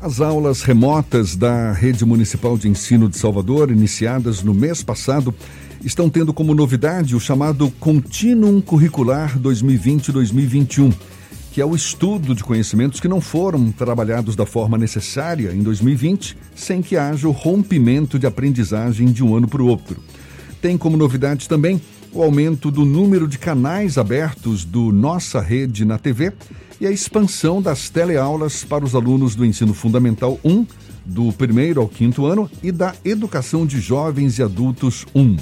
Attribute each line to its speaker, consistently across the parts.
Speaker 1: As aulas remotas da Rede Municipal de Ensino de Salvador, iniciadas no mês passado, estão tendo como novidade o chamado Continuum Curricular 2020-2021, que é o estudo de conhecimentos que não foram trabalhados da forma necessária em 2020, sem que haja o rompimento de aprendizagem de um ano para o outro. Tem como novidade também o aumento do número de canais abertos do Nossa Rede na TV e a expansão das teleaulas para os alunos do Ensino Fundamental 1, do primeiro ao quinto ano, e da Educação de Jovens e Adultos 1.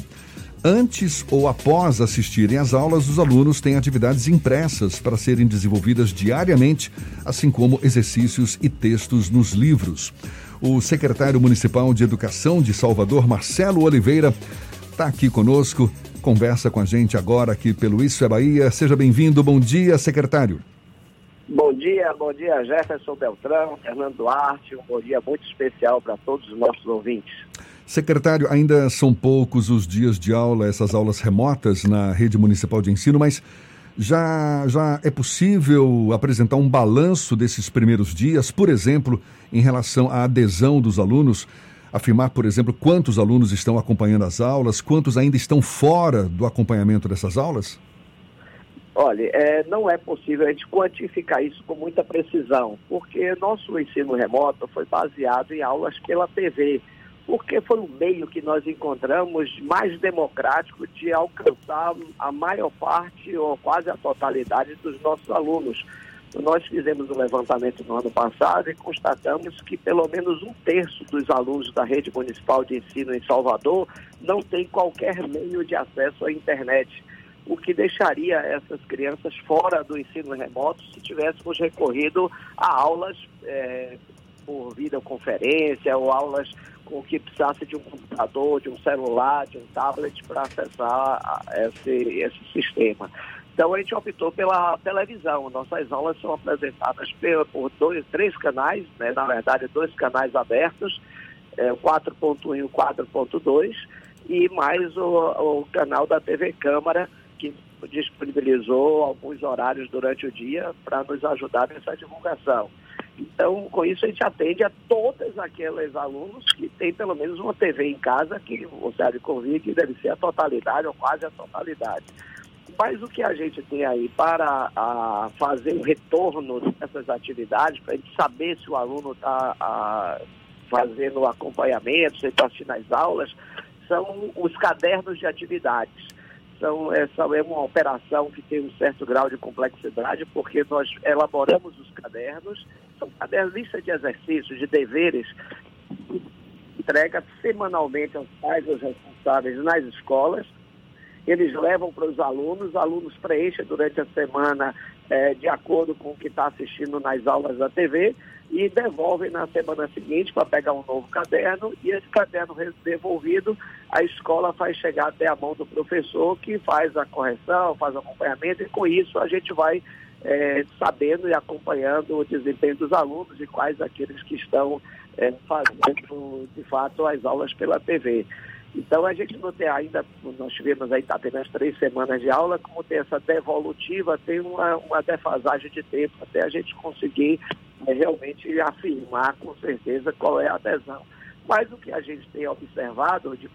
Speaker 1: Antes ou após assistirem às aulas, os alunos têm atividades impressas para serem desenvolvidas diariamente, assim como exercícios e textos nos livros. O secretário municipal de Educação de Salvador, Marcelo Oliveira, está aqui conosco, conversa com a gente agora aqui pelo Isso é Bahia. Seja bem-vindo. Bom dia, secretário.
Speaker 2: Bom dia, bom dia Jefferson Beltrão, Fernando Duarte, um bom dia muito especial para todos os nossos ouvintes.
Speaker 1: Secretário, ainda são poucos os dias de aula, essas aulas remotas na rede municipal de ensino, mas já, já é possível apresentar um balanço desses primeiros dias, por exemplo, em relação à adesão dos alunos? Afirmar, por exemplo, quantos alunos estão acompanhando as aulas, quantos ainda estão fora do acompanhamento dessas aulas?
Speaker 2: Olha, é, não é possível a gente quantificar isso com muita precisão, porque nosso ensino remoto foi baseado em aulas pela TV, porque foi o meio que nós encontramos mais democrático de alcançar a maior parte ou quase a totalidade dos nossos alunos. Nós fizemos um levantamento no ano passado e constatamos que pelo menos um terço dos alunos da rede municipal de ensino em Salvador não tem qualquer meio de acesso à internet o que deixaria essas crianças fora do ensino remoto se tivéssemos recorrido a aulas é, por videoconferência ou aulas com que precisasse de um computador, de um celular, de um tablet para acessar esse, esse sistema. Então a gente optou pela televisão. Nossas aulas são apresentadas por dois, três canais, né? na verdade dois canais abertos, é, o 4.1 e o 4.2, e mais o, o canal da TV Câmara, que disponibilizou alguns horários durante o dia para nos ajudar nessa divulgação. Então, com isso, a gente atende a todos aqueles alunos que têm pelo menos uma TV em casa, que o Sérgio convite deve ser a totalidade ou quase a totalidade. Mas o que a gente tem aí para a, fazer o retorno dessas atividades, para a gente saber se o aluno está fazendo acompanhamento, se está assistindo às aulas, são os cadernos de atividades são, essa é uma operação que tem um certo grau de complexidade, porque nós elaboramos os cadernos, são cadernos, lista de exercícios, de deveres, entrega semanalmente aos pais, aos responsáveis nas escolas. Eles levam para os alunos, os alunos preenchem durante a semana é, de acordo com o que está assistindo nas aulas da TV e devolvem na semana seguinte para pegar um novo caderno e esse caderno devolvido a escola faz chegar até a mão do professor que faz a correção, faz o acompanhamento e com isso a gente vai é, sabendo e acompanhando o desempenho dos alunos e quais aqueles que estão é, fazendo de fato as aulas pela TV. Então a gente não tem ainda, nós tivemos aí apenas três semanas de aula, como tem essa devolutiva, tem uma, uma defasagem de tempo até a gente conseguir é, realmente afirmar com certeza qual é a adesão. Mas o que a gente tem observado de,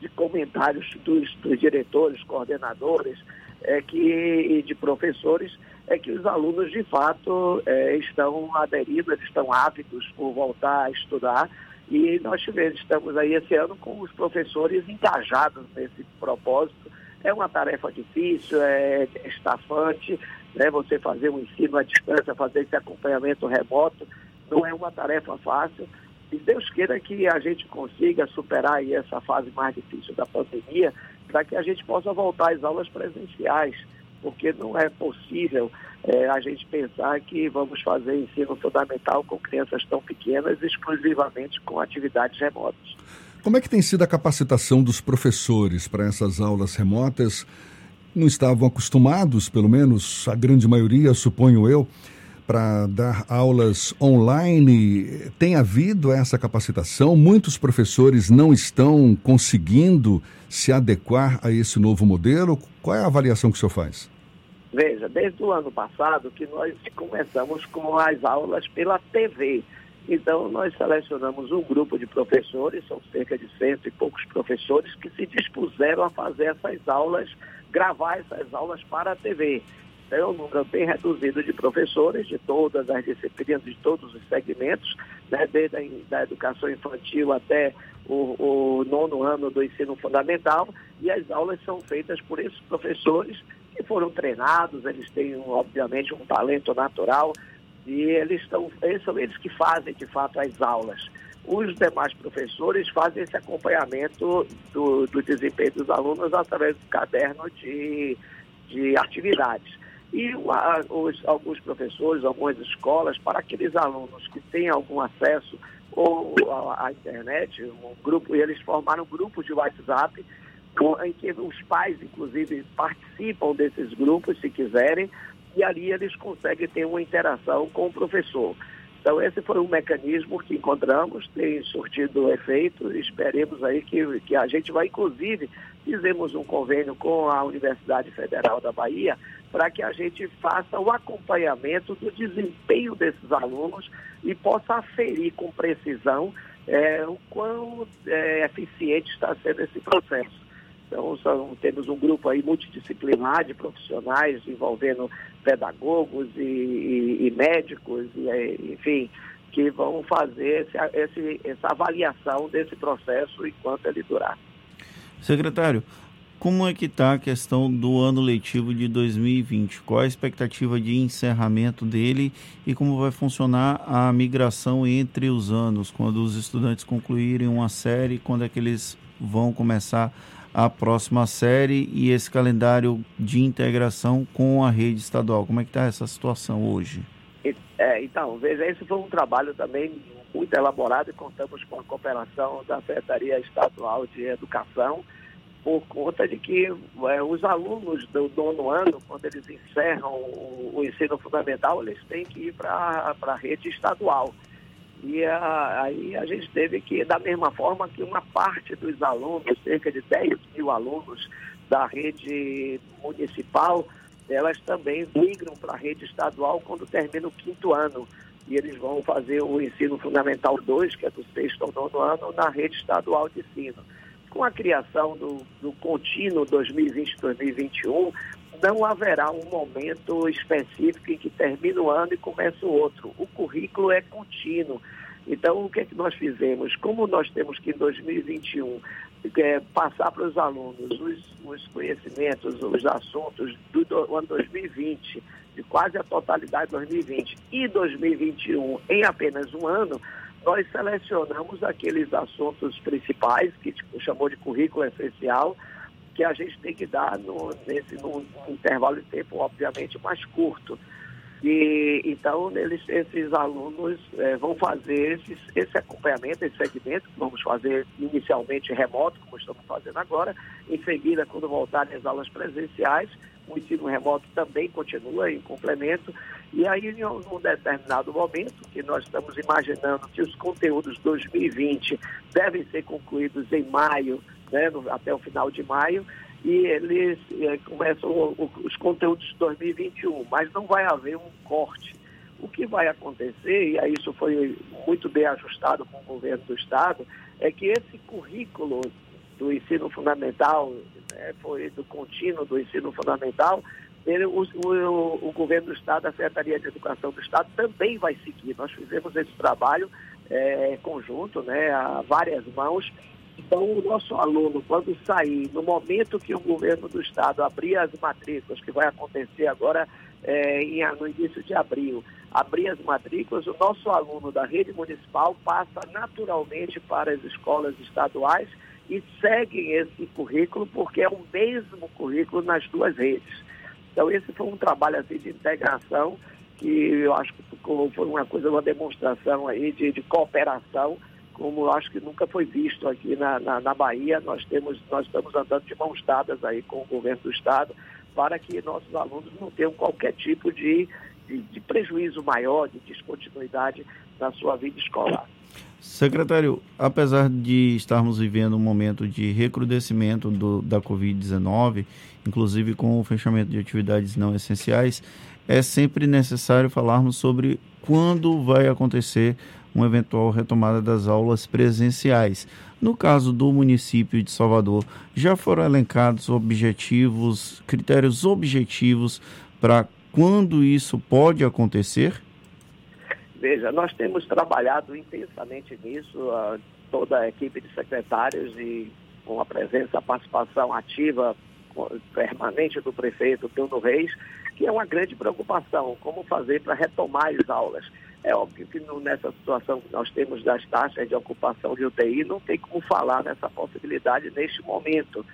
Speaker 2: de comentários dos, dos diretores, coordenadores é que, e de professores é que os alunos de fato é, estão aderindo, eles estão ávidos por voltar a estudar e nós tivemos, estamos aí esse ano com os professores engajados nesse propósito. É uma tarefa difícil, é estafante, né? Você fazer um ensino à distância, fazer esse acompanhamento remoto, não é uma tarefa fácil. E Deus queira que a gente consiga superar aí essa fase mais difícil da pandemia, para que a gente possa voltar às aulas presenciais, porque não é possível é, a gente pensar que vamos fazer ensino fundamental com crianças tão pequenas exclusivamente com atividades remotas.
Speaker 1: Como é que tem sido a capacitação dos professores para essas aulas remotas? Não estavam acostumados, pelo menos a grande maioria, suponho eu, para dar aulas online. Tem havido essa capacitação? Muitos professores não estão conseguindo se adequar a esse novo modelo? Qual é a avaliação que o senhor faz?
Speaker 2: Veja, desde o ano passado que nós começamos com as aulas pela TV. Então, nós selecionamos um grupo de professores, são cerca de cento e poucos professores, que se dispuseram a fazer essas aulas, gravar essas aulas para a TV. Então, é um número bem reduzido de professores de todas as disciplinas, de todos os segmentos, né, desde a educação infantil até o, o nono ano do ensino fundamental, e as aulas são feitas por esses professores que foram treinados, eles têm, obviamente, um talento natural, e eles, estão, são eles que fazem, de fato, as aulas. Os demais professores fazem esse acompanhamento do, do desempenho dos alunos através do caderno de, de atividades. E a, os, alguns professores, algumas escolas, para aqueles alunos que têm algum acesso ou à internet, um grupo, eles formaram grupos de WhatsApp em que os pais, inclusive, participam desses grupos, se quiserem, e ali eles conseguem ter uma interação com o professor. Então, esse foi um mecanismo que encontramos, tem surtido efeito, esperemos aí que, que a gente vai, inclusive, fizemos um convênio com a Universidade Federal da Bahia para que a gente faça o acompanhamento do desempenho desses alunos e possa aferir com precisão é, o quão é, eficiente está sendo esse processo. Então, são, temos um grupo aí multidisciplinar de profissionais envolvendo pedagogos e, e, e médicos, e, é, enfim, que vão fazer esse, esse, essa avaliação desse processo enquanto ele durar.
Speaker 3: Secretário, como é que está a questão do ano letivo de 2020? Qual a expectativa de encerramento dele e como vai funcionar a migração entre os anos, quando os estudantes concluírem uma série, quando é que eles vão começar a próxima série e esse calendário de integração com a rede estadual. Como é que está essa situação hoje?
Speaker 2: É, então, veja, esse foi um trabalho também muito elaborado e contamos com a cooperação da Secretaria Estadual de Educação, por conta de que é, os alunos do nono ano, quando eles encerram o, o ensino fundamental, eles têm que ir para a rede estadual. E a, aí a gente teve que, da mesma forma que uma parte dos alunos, cerca de 10 mil alunos da rede municipal, elas também migram para a rede estadual quando termina o quinto ano. E eles vão fazer o ensino fundamental 2, que é do sexto ao nono ano, na rede estadual de ensino. Com a criação do, do contínuo 2020-2021, não haverá um momento específico em que termina o ano e começa o outro. O currículo é contínuo. Então, o que é que nós fizemos? Como nós temos que, em 2021, é, passar para os alunos os, os, conhecimentos, os assuntos do, do ano 2020, de quase a totalidade de 2020 e 2021 em apenas um ano, nós selecionamos aqueles assuntos principais, que tipo, chamou de currículo essencial, que a gente tem que dar no, nesse, intervalo de tempo, obviamente, mais curto. E, então, eles, esses alunos é, vão fazer esses, esse acompanhamento, esse segmento, que vamos fazer inicialmente remoto, como estamos fazendo agora. Em seguida, quando voltarem as aulas presenciais, o ensino remoto também continua em complemento. E aí, em um determinado momento, que nós estamos imaginando que os conteúdos 2020 devem ser concluídos em maio no, até o final de maio, e eles é, começam o, o, os conteúdos de 2021, mas não vai haver um corte. O que vai acontecer, e isso foi muito bem ajustado com o governo do Estado, é que esse currículo do ensino fundamental, né, foi do contínuo do ensino fundamental, ele, o, o, o, governo do Estado, a Secretaria de Educação do Estado também vai seguir. Nós fizemos esse trabalho é, conjunto, né, a várias mãos, então, o nosso aluno, quando sair, no momento que o governo do estado abrir as matrículas, que vai acontecer agora é, em, no início de abril, abrir as matrículas, o nosso aluno da rede municipal passa naturalmente para as escolas estaduais e seguem esse currículo, porque é o mesmo currículo nas duas redes. Então, esse foi um trabalho assim, de integração que eu acho que foi uma coisa, uma demonstração aí de, de cooperação como acho que nunca foi visto aqui na, na, na, Bahia. Nós, temos, nós estamos andando de mãos dadas aí com o governo do Estado para que nossos alunos não tenham qualquer tipo de, de, de prejuízo maior, de descontinuidade na sua vida escolar.
Speaker 3: Secretário, apesar de estarmos vivendo um momento de recrudescimento do, da Covid-19, inclusive com o fechamento de atividades não essenciais, é sempre necessário falarmos sobre quando vai acontecer uma eventual retomada das aulas presenciais. No caso do município de Salvador, já foram elencados objetivos, critérios objetivos para quando isso pode acontecer?
Speaker 2: Veja, nós temos trabalhado intensamente nisso, toda a equipe de secretários e com a presença, a participação ativa permanente do prefeito Bruno Reis, que é uma grande preocupação, como fazer para retomar as aulas. É óbvio que nessa situação que nós temos das taxas de ocupação de UTI, não tem como falar nessa possibilidade neste momento,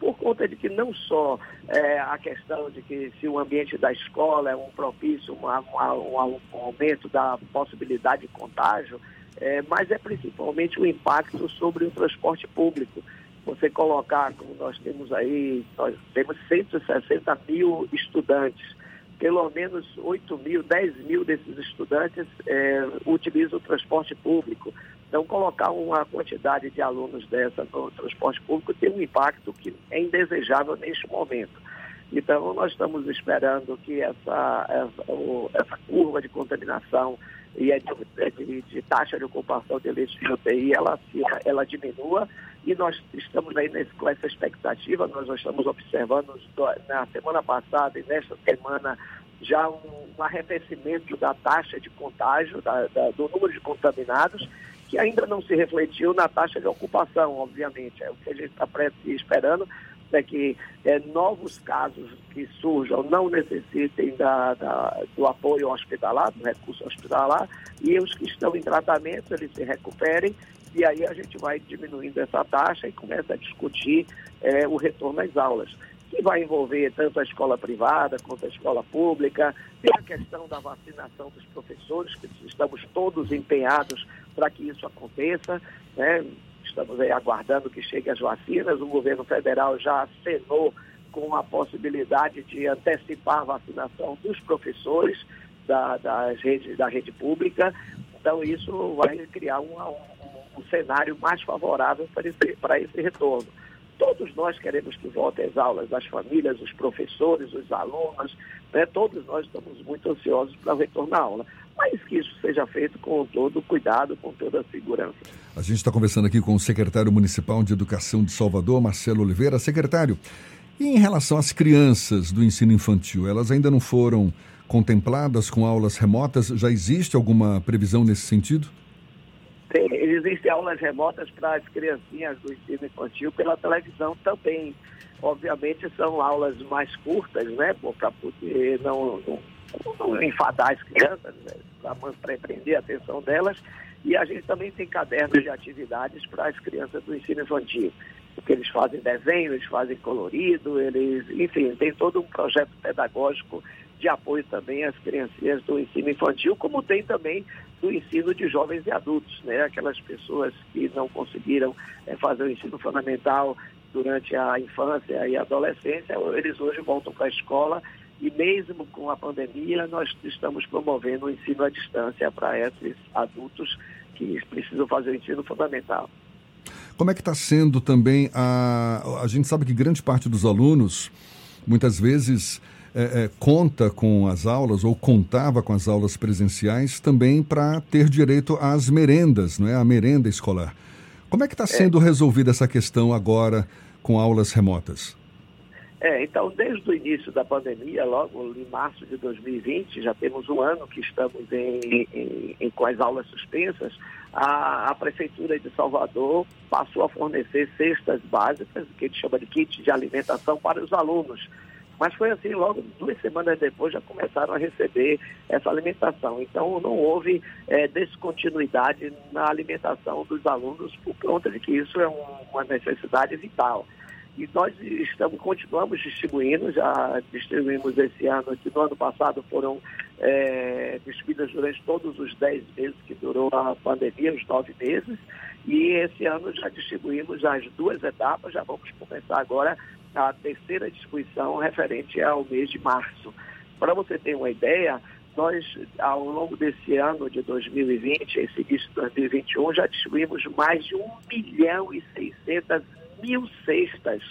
Speaker 2: por conta de que não só é, a questão de que se o ambiente da escola é um propício, uma, um, um aumento da possibilidade de contágio, é, mas é principalmente o impacto sobre o transporte público. Você colocar, como nós temos aí, nós temos 160 mil estudantes pelo menos 8 mil, 10 mil desses estudantes é, utilizam o transporte público. Então, colocar uma quantidade de alunos dessa no transporte público tem um impacto que é indesejável neste momento. Então, nós estamos esperando que essa, essa, essa curva de contaminação e de, de, de, taxa de ocupação de leitos de UTI ela, ela diminua e nós estamos aí nesse, com essa expectativa, nós estamos observando na semana passada e nesta semana já um, um arrefecimento da taxa de contágio, da, da, do número de contaminados, que ainda não se refletiu na taxa de ocupação, obviamente. É o que a gente está esperando é que é, novos casos que surjam não necessitem da, da, do apoio hospitalar, do recurso hospitalar, e os que estão em tratamento, eles se recuperem e aí a gente vai diminuindo essa taxa e começa a discutir é, o retorno às aulas, que vai envolver tanto a escola privada quanto a escola pública, tem a questão da vacinação dos professores, que estamos todos empenhados para que isso aconteça, né? Estamos aí aguardando que cheguem as vacinas, o governo federal já acenou com a possibilidade de antecipar a vacinação dos professores da, das redes, da rede pública, então isso vai criar uma, um cenário mais favorável para esse, para esse retorno. Todos nós queremos que voltem às aulas, as famílias, os professores, os alunos, né? todos nós estamos muito ansiosos para retornar à aula, mas que isso seja feito com todo cuidado, com toda a segurança.
Speaker 1: A gente está conversando aqui com o secretário municipal de Educação de Salvador, Marcelo Oliveira. Secretário, e em relação às crianças do ensino infantil, elas ainda não foram contempladas com aulas remotas? Já existe alguma previsão nesse sentido?
Speaker 2: Tem, existem aulas remotas para as criancinhas do ensino infantil pela televisão também. Obviamente são aulas mais curtas, né? Para poder não, não, não, enfadar as crianças, né? para prender a atenção delas. E a gente também tem cadernos de atividades para as crianças do ensino infantil. Porque eles fazem desenho, eles fazem colorido, eles, enfim, tem todo um projeto pedagógico de apoio também às crianças do ensino infantil, como tem também do ensino de jovens e adultos, né? Aquelas pessoas que não conseguiram é, fazer o ensino fundamental durante a infância e adolescência, eles hoje voltam para a escola e mesmo com a pandemia nós estamos promovendo o ensino à distância para esses adultos que precisam fazer o ensino fundamental.
Speaker 1: Como é que está sendo também a... A gente sabe que grande parte dos alunos, muitas vezes é, é, conta com as aulas ou contava com as aulas presenciais também para ter direito às merendas, não é? A merenda escolar. Como é que está é. sendo é. resolvida essa questão agora com aulas remotas?
Speaker 2: É, então, desde o início da pandemia, logo em março de 2020, já temos um ano que estamos em, em, em com as aulas suspensas, a, a, Prefeitura de Salvador passou a fornecer cestas básicas, que a gente chama de kit de alimentação para os alunos. Mas foi assim, logo duas semanas depois já começaram a receber essa alimentação. Então não houve é, descontinuidade na alimentação dos alunos por conta de que isso é um, uma necessidade vital. E nós estamos, continuamos distribuindo, já distribuímos esse ano, que no ano passado foram é, distribuídas durante todos os 10 meses que durou a pandemia, os nove meses, e esse ano já distribuímos as duas etapas, já vamos começar agora a terceira distribuição referente ao mês de março. Para você ter uma ideia, nós, ao longo desse ano de 2020, esse início de 2021, já distribuímos mais de 1 milhão e 600 mil cestas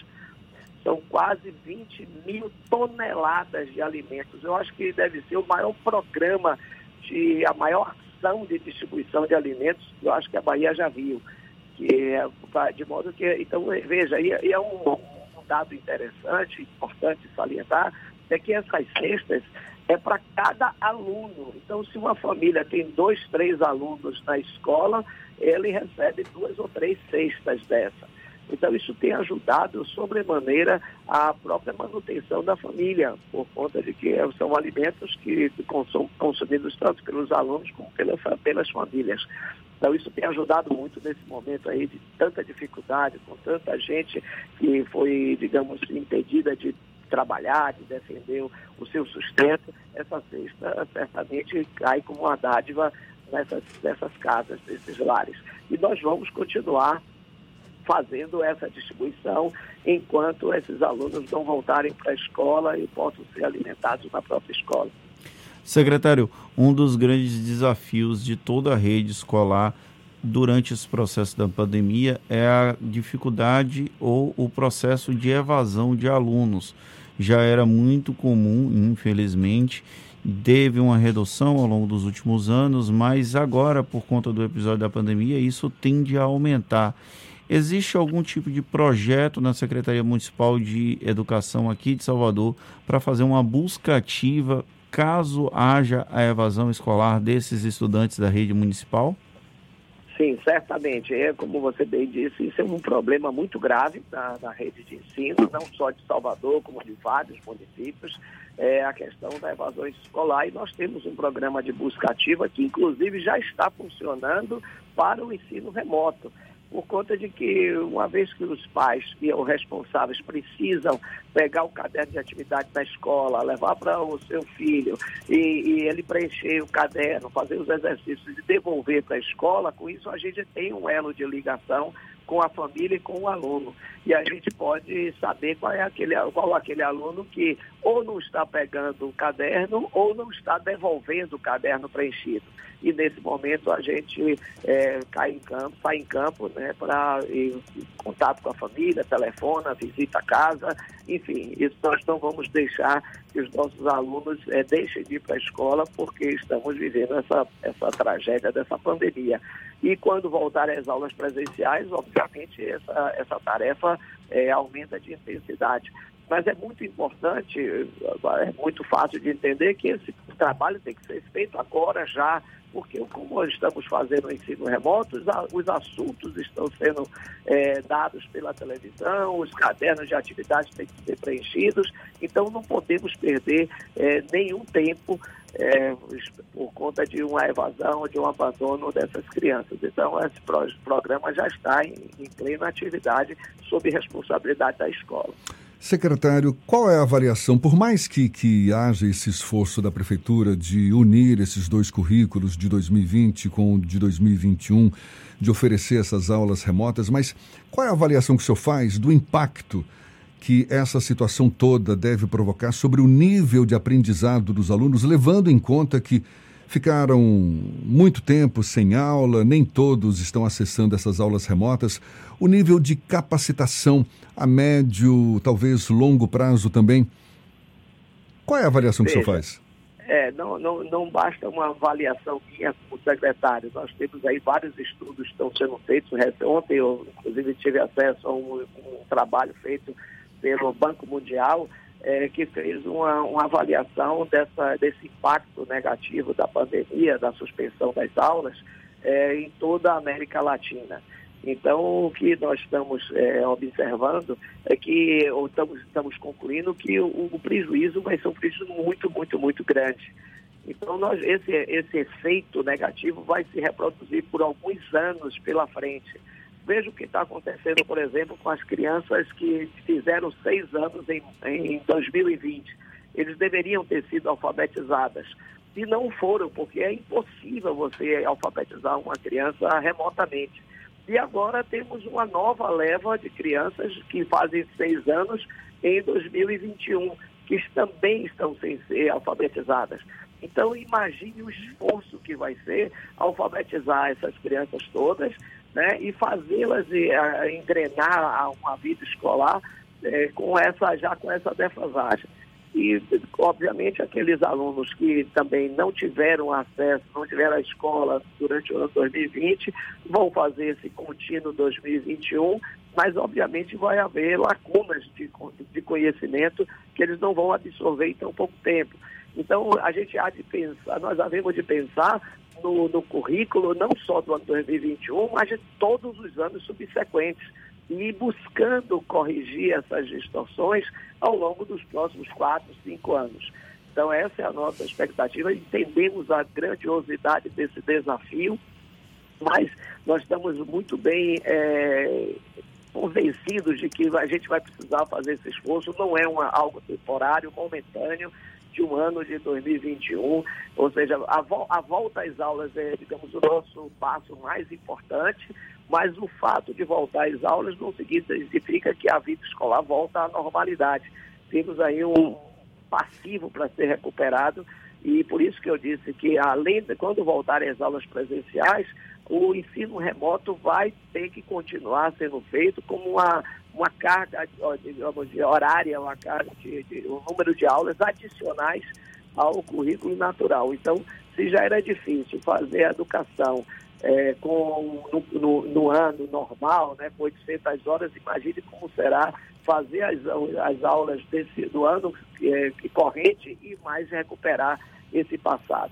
Speaker 2: são quase 20 mil toneladas de alimentos. Eu acho que deve ser o maior programa, de, a maior ação de distribuição de alimentos que eu acho que a Bahia já viu. Que é, de modo que, então, veja, e, é um dado interessante, importante salientar, é que essas cestas é para cada aluno. Então, se uma família tem dois, três alunos na escola, ele recebe duas ou três cestas dessa. Então, isso tem ajudado sobremaneira a própria manutenção da família, por conta de que são alimentos que são consumidos tanto pelos alunos como pelas, pelas famílias. Então, isso tem ajudado muito nesse momento aí de tanta dificuldade, com tanta gente que foi, digamos, impedida de trabalhar, de defender o seu sustento. Essa cesta certamente cai como uma dádiva nessas, nessas casas, nesses lares. E nós vamos continuar fazendo essa distribuição enquanto esses alunos não voltarem para a escola e possam ser alimentados na própria escola.
Speaker 3: Secretário, um dos grandes desafios de toda a rede escolar durante esse processo da pandemia é a dificuldade ou o processo de evasão de alunos. Já era muito comum, infelizmente, teve uma redução ao longo dos últimos anos, mas agora, por conta do episódio da pandemia, isso tende a aumentar. Existe algum tipo de projeto na Secretaria Municipal de Educação aqui de Salvador para fazer uma busca ativa caso haja a evasão escolar desses estudantes da rede municipal?
Speaker 2: Sim, certamente. É, como você bem disse, isso é um problema muito grave na, na rede de ensino, não só de Salvador, como de vários municípios, é a questão da evasão escolar. E nós temos um programa de busca ativa que, inclusive, já está funcionando para o ensino remoto por conta de que, uma vez que os pais e os responsáveis precisam pegar o caderno de atividade da escola, levar para o seu filho e, e, ele preencher o caderno, fazer os exercícios e devolver para a escola, com isso a gente tem um elo de ligação com a família e com o aluno. E a gente pode saber qual é aquele, qual é aquele aluno que ou não está pegando o caderno ou não está devolvendo o caderno preenchido e nesse momento a gente é, cai em campo, sai em campo né, para contato com a família, telefona, visita a casa, enfim, isso nós não vamos deixar que os nossos alunos é, deixem de ir para a escola porque estamos vivendo essa, essa tragédia dessa pandemia. E quando voltarem às aulas presenciais, obviamente essa, essa tarefa é, aumenta de intensidade. Mas é muito importante, é muito fácil de entender que esse trabalho tem que ser feito agora já, porque como estamos fazendo o ensino remoto, os, assuntos estão sendo é, dados pela televisão, os cadernos de atividades têm que ser preenchidos, então não podemos perder é, nenhum tempo é, por conta de uma evasão, de um abandono dessas crianças. Então, esse programa já está em, em plena atividade sob responsabilidade da escola.
Speaker 1: Secretário, qual é a avaliação? Por mais que, que haja esse esforço da Prefeitura de unir esses dois currículos de 2020 com o de 2021, de oferecer essas aulas remotas, mas qual é a avaliação que o senhor faz do impacto que essa situação toda deve provocar sobre o nível de aprendizado dos alunos, levando em conta que ficaram muito tempo sem aula, nem todos estão acessando essas aulas remotas. O nível de capacitação a médio, talvez longo prazo também. Qual é a avaliação que o senhor faz?
Speaker 2: É, não, não, não basta uma avaliação minha como secretário. Nós temos aí vários estudos que estão sendo feitos. Ontem eu, inclusive, tive acesso a um, um trabalho feito pelo Banco Mundial é, que fez uma, uma avaliação dessa, desse impacto negativo da pandemia, da suspensão das aulas é, em toda a América Latina. Então, o que nós estamos é, observando é que, ou estamos, estamos concluindo que o, o, prejuízo vai ser um prejuízo muito, muito, muito grande. Então, nós, esse, esse efeito negativo vai se reproduzir por alguns anos pela frente. Veja o que está acontecendo, por exemplo, com as crianças que fizeram seis anos em, em 2020. Eles deveriam ter sido alfabetizadas e não foram, porque é impossível você alfabetizar uma criança remotamente. E agora temos uma nova leva de crianças que fazem seis anos em 2021, que também estão sem ser alfabetizadas. Então, imagine o esforço que vai ser alfabetizar essas crianças todas né, e fazê-las engrenar a uma vida escolar é, com essa, já com essa defasagem. E, obviamente, aqueles alunos que também não tiveram acesso, não tiveram a escola durante o ano 2020, vão fazer esse contínuo 2021, mas, obviamente, vai haver lacunas de, de conhecimento que eles não vão absorver em tão pouco tempo. Então, a gente há de pensar, nós havemos de pensar no, no currículo não só do ano 2021, mas de todos os anos subsequentes e buscando corrigir essas distorções ao longo dos próximos quatro, cinco anos. Então, essa é a nossa expectativa. Entendemos a grandiosidade desse desafio, mas nós estamos muito bem é, convencidos de que a gente vai precisar fazer esse esforço. Não é uma, algo temporário, momentâneo de um ano de 2021, ou seja, a, vo a volta às aulas é, digamos, o nosso passo mais importante, mas o fato de voltar às aulas não significa que a vida escolar volta à normalidade. Temos aí um passivo para ser recuperado e por isso que eu disse que além de quando voltarem as aulas presenciais, o ensino remoto vai ter que continuar sendo feito como uma uma carga, digamos, horária, uma carga de, de, um número de aulas adicionais ao currículo natural. Então, se já era difícil fazer a educação é, com, no, no, no, ano normal, né, com 800 horas, imagine como será fazer as, as aulas desse, do ano é, corrente e mais recuperar esse passado.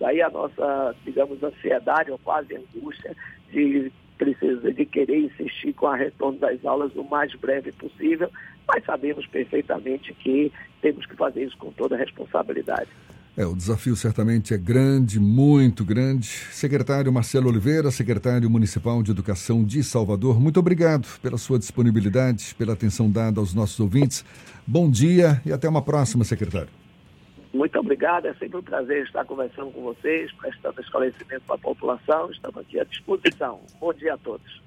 Speaker 2: Daí a nossa, digamos, ansiedade ou quase angústia de precisa de querer insistir com a retorno das aulas o mais breve possível, mas sabemos perfeitamente que temos que fazer isso com toda responsabilidade.
Speaker 1: É, o desafio certamente é grande, muito grande. Secretário Marcelo Oliveira, secretário municipal de Educação de Salvador, muito obrigado pela sua disponibilidade, pela atenção dada aos nossos ouvintes. Bom dia e até uma próxima, secretário.
Speaker 2: Muito obrigado, é sempre um prazer estar conversando com vocês, prestando esclarecimento para a população. Estamos aqui à disposição. Bom dia a todos.